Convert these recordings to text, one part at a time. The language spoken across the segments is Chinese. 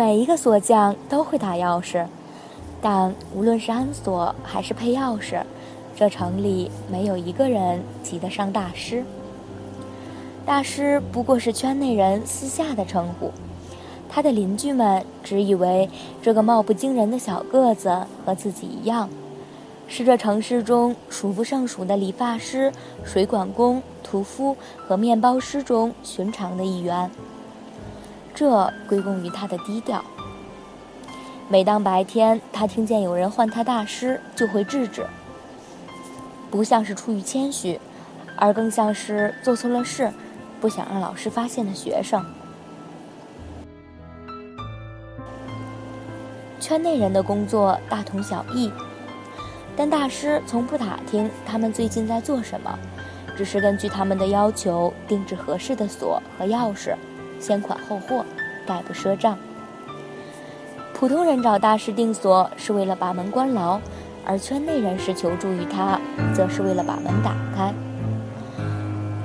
每一个锁匠都会打钥匙，但无论是安锁还是配钥匙，这城里没有一个人及得上大师。大师不过是圈内人私下的称呼，他的邻居们只以为这个貌不惊人的小个子和自己一样，是这城市中数不胜数的理发师、水管工、屠夫和面包师中寻常的一员。这归功于他的低调。每当白天他听见有人唤他大师，就会制止，不像是出于谦虚，而更像是做错了事。不想让老师发现的学生，圈内人的工作大同小异，但大师从不打听他们最近在做什么，只是根据他们的要求定制合适的锁和钥匙，先款后货，概不赊账。普通人找大师定锁是为了把门关牢，而圈内人士求助于他，则是为了把门打开。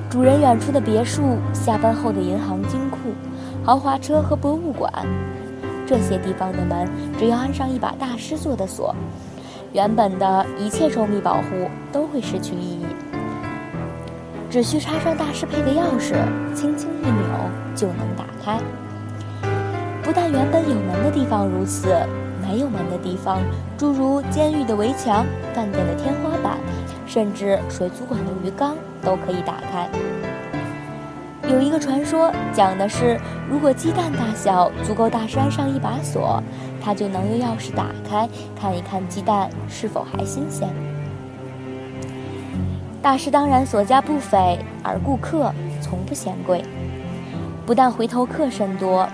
主人远处的别墅、下班后的银行、金库、豪华车和博物馆，这些地方的门，只要安上一把大师做的锁，原本的一切周密保护都会失去意义。只需插上大师配的钥匙，轻轻一扭就能打开。不但原本有门的地方如此，没有门的地方，诸如监狱的围墙、饭店的天花板。甚至水族馆的鱼缸都可以打开。有一个传说讲的是，如果鸡蛋大小足够大，山上一把锁，它就能用钥匙打开，看一看鸡蛋是否还新鲜。大师当然所价不菲，而顾客从不嫌贵。不但回头客甚多，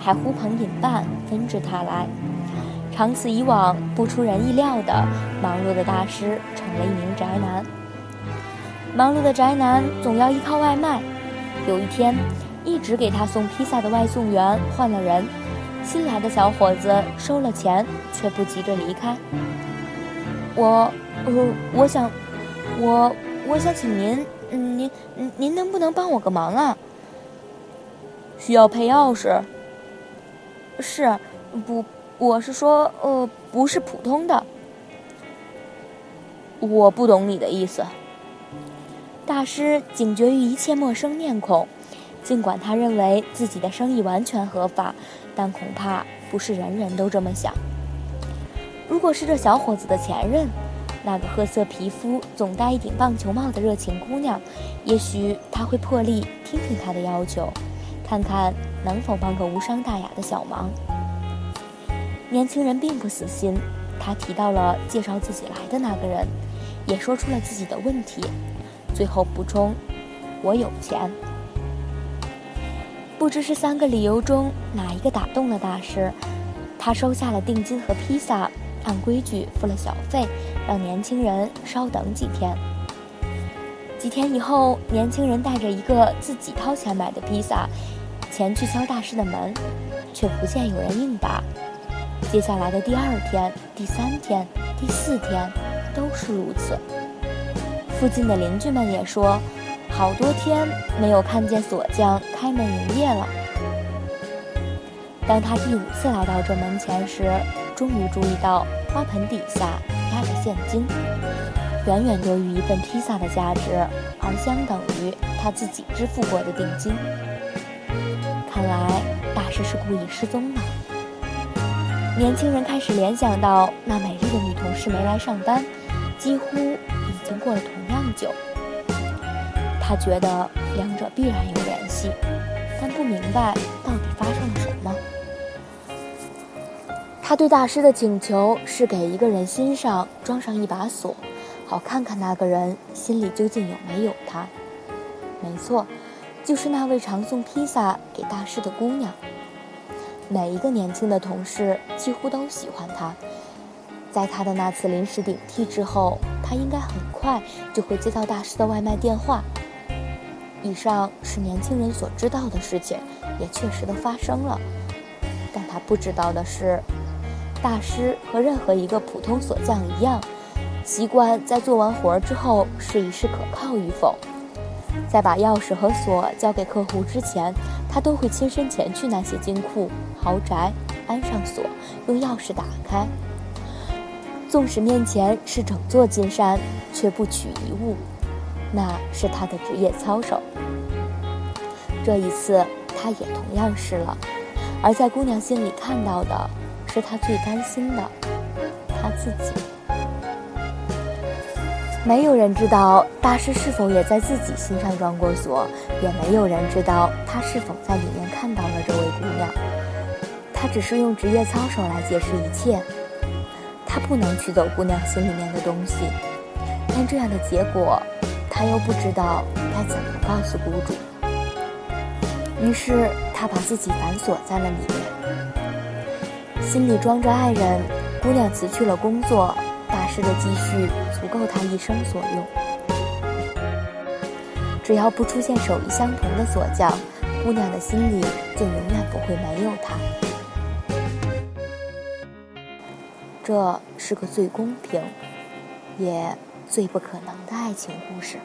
还呼朋引伴，纷至沓来。长此以往，不出人意料的，忙碌的大师成了一名宅男。忙碌的宅男总要依靠外卖。有一天，一直给他送披萨的外送员换了人，新来的小伙子收了钱，却不急着离开。我，呃，我想，我，我想请您，您，您能不能帮我个忙啊？需要配钥匙？是，不。我是说，呃，不是普通的。我不懂你的意思。大师警觉于一切陌生面孔，尽管他认为自己的生意完全合法，但恐怕不是人人都这么想。如果是这小伙子的前任，那个褐色皮肤、总戴一顶棒球帽的热情姑娘，也许他会破例听听他的要求，看看能否帮个无伤大雅的小忙。年轻人并不死心，他提到了介绍自己来的那个人，也说出了自己的问题，最后补充：“我有钱。”不知是三个理由中哪一个打动了大师，他收下了定金和披萨，按规矩付了小费，让年轻人稍等几天。几天以后，年轻人带着一个自己掏钱买的披萨，前去敲大师的门，却不见有人应答。接下来的第二天、第三天、第四天，都是如此。附近的邻居们也说，好多天没有看见锁匠开门营业了。当他第五次来到这门前时，终于注意到花盆底下压着现金，远远多于一份披萨的价值，而相等于他自己支付过的定金。看来大师是故意失踪了。年轻人开始联想到那美丽的女同事没来上班，几乎已经过了同样久。他觉得两者必然有联系，但不明白到底发生了什么。他对大师的请求是给一个人心上装上一把锁，好看看那个人心里究竟有没有他。没错，就是那位常送披萨给大师的姑娘。每一个年轻的同事几乎都喜欢他。在他的那次临时顶替之后，他应该很快就会接到大师的外卖电话。以上是年轻人所知道的事情，也确实的发生了。但他不知道的是，大师和任何一个普通锁匠一样，习惯在做完活儿之后试一试可靠与否。在把钥匙和锁交给客户之前，他都会亲身前去那些金库、豪宅，安上锁，用钥匙打开。纵使面前是整座金山，却不取一物，那是他的职业操守。这一次，他也同样是了。而在姑娘心里看到的，是他最担心的，他自己。没有人知道大师是否也在自己心上装过锁，也没有人知道他是否在里面看到了这位姑娘。他只是用职业操守来解释一切。他不能取走姑娘心里面的东西，但这样的结果，他又不知道该怎么告诉雇主。于是他把自己反锁在了里面，心里装着爱人。姑娘辞去了工作，大师的积蓄足够他一生所用。只要不出现手艺相同的锁匠，姑娘的心里就永远不会没有他。这是个最公平，也最不可能的爱情故事。